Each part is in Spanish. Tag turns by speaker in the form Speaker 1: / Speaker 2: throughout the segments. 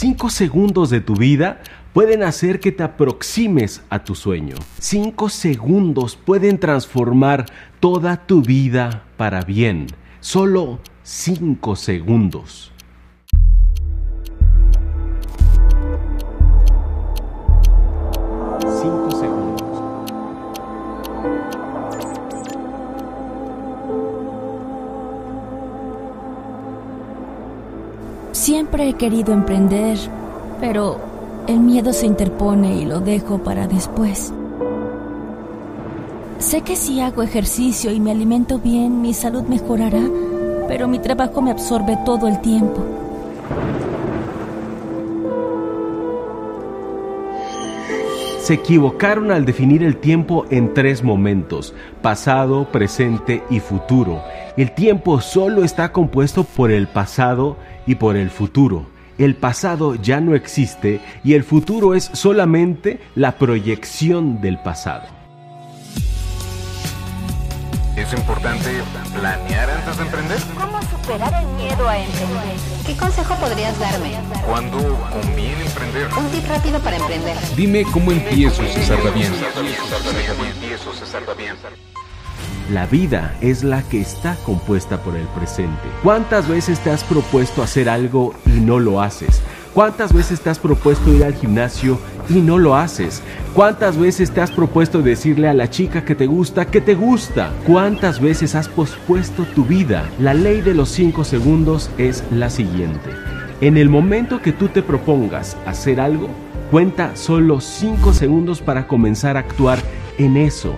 Speaker 1: Cinco segundos de tu vida pueden hacer que te aproximes a tu sueño. Cinco segundos pueden transformar toda tu vida para bien. Solo cinco segundos.
Speaker 2: Siempre he querido emprender, pero el miedo se interpone y lo dejo para después. Sé que si hago ejercicio y me alimento bien, mi salud mejorará, pero mi trabajo me absorbe todo el tiempo.
Speaker 1: Se equivocaron al definir el tiempo en tres momentos, pasado, presente y futuro. El tiempo solo está compuesto por el pasado y por el futuro. El pasado ya no existe y el futuro es solamente la proyección del pasado.
Speaker 3: Es importante planear antes de emprender.
Speaker 4: ¿Cómo superar el miedo a emprender?
Speaker 5: ¿Qué consejo podrías darme?
Speaker 3: ¿Cuándo conviene emprender?
Speaker 5: Un tip rápido para emprender.
Speaker 6: Dime cómo empiezo, César Damián.
Speaker 3: Empiezo, César Damián.
Speaker 1: La vida es la que está compuesta por el presente. ¿Cuántas veces te has propuesto hacer algo y no lo haces? ¿Cuántas veces te has propuesto ir al gimnasio y no lo haces? ¿Cuántas veces te has propuesto decirle a la chica que te gusta que te gusta? ¿Cuántas veces has pospuesto tu vida? La ley de los 5 segundos es la siguiente. En el momento que tú te propongas hacer algo, cuenta solo 5 segundos para comenzar a actuar en eso.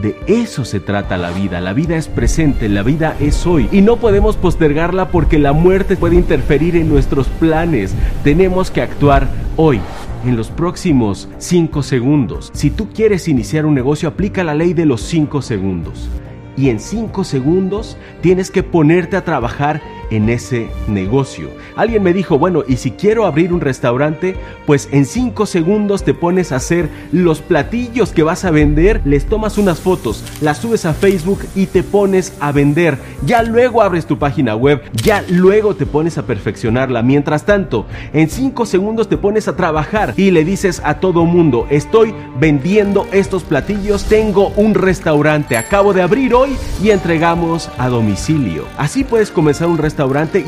Speaker 1: De eso se trata la vida. La vida es presente, la vida es hoy. Y no podemos postergarla porque la muerte puede interferir en nuestros planes. Tenemos que actuar hoy. En los próximos 5 segundos. Si tú quieres iniciar un negocio, aplica la ley de los 5 segundos. Y en 5 segundos tienes que ponerte a trabajar en ese negocio. Alguien me dijo, bueno, y si quiero abrir un restaurante, pues en 5 segundos te pones a hacer los platillos que vas a vender, les tomas unas fotos, las subes a Facebook y te pones a vender. Ya luego abres tu página web, ya luego te pones a perfeccionarla. Mientras tanto, en 5 segundos te pones a trabajar y le dices a todo mundo, estoy vendiendo estos platillos, tengo un restaurante, acabo de abrir hoy y entregamos a domicilio. Así puedes comenzar un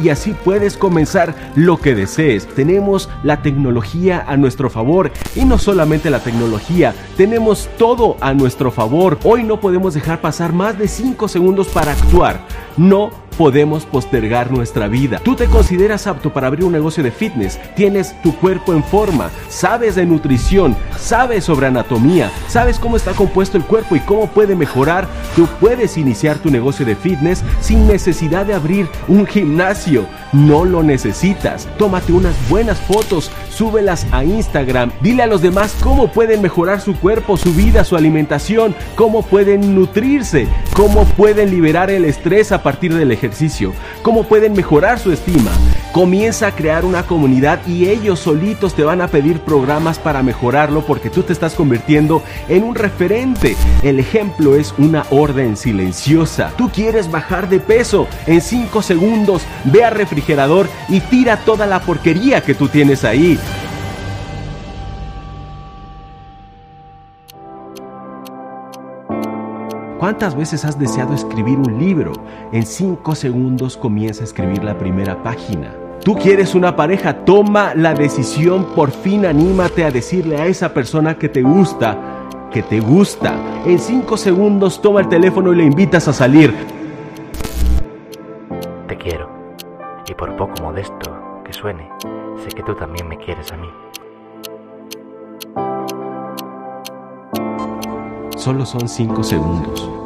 Speaker 1: y así puedes comenzar lo que desees. Tenemos la tecnología a nuestro favor y no solamente la tecnología, tenemos todo a nuestro favor. Hoy no podemos dejar pasar más de 5 segundos para actuar. No podemos postergar nuestra vida. Tú te consideras apto para abrir un negocio de fitness, tienes tu cuerpo en forma, sabes de nutrición, sabes sobre anatomía, sabes cómo está compuesto el cuerpo y cómo puede mejorar. Tú puedes iniciar tu negocio de fitness sin necesidad de abrir un gimnasio. No lo necesitas. Tómate unas buenas fotos, súbelas a Instagram. Dile a los demás cómo pueden mejorar su cuerpo, su vida, su alimentación, cómo pueden nutrirse, cómo pueden liberar el estrés a partir del ejercicio, cómo pueden mejorar su estima. Comienza a crear una comunidad y ellos solitos te van a pedir programas para mejorarlo porque tú te estás convirtiendo en un referente. El ejemplo es una orden silenciosa. Tú quieres bajar de peso en 5 segundos, ve al refrigerador y tira toda la porquería que tú tienes ahí. ¿Cuántas veces has deseado escribir un libro? En 5 segundos comienza a escribir la primera página. Tú quieres una pareja, toma la decisión, por fin anímate a decirle a esa persona que te gusta, que te gusta. En 5 segundos toma el teléfono y le invitas a salir.
Speaker 7: Te quiero. Y por poco modesto que suene, sé que tú también me quieres a mí.
Speaker 1: Solo son 5 segundos.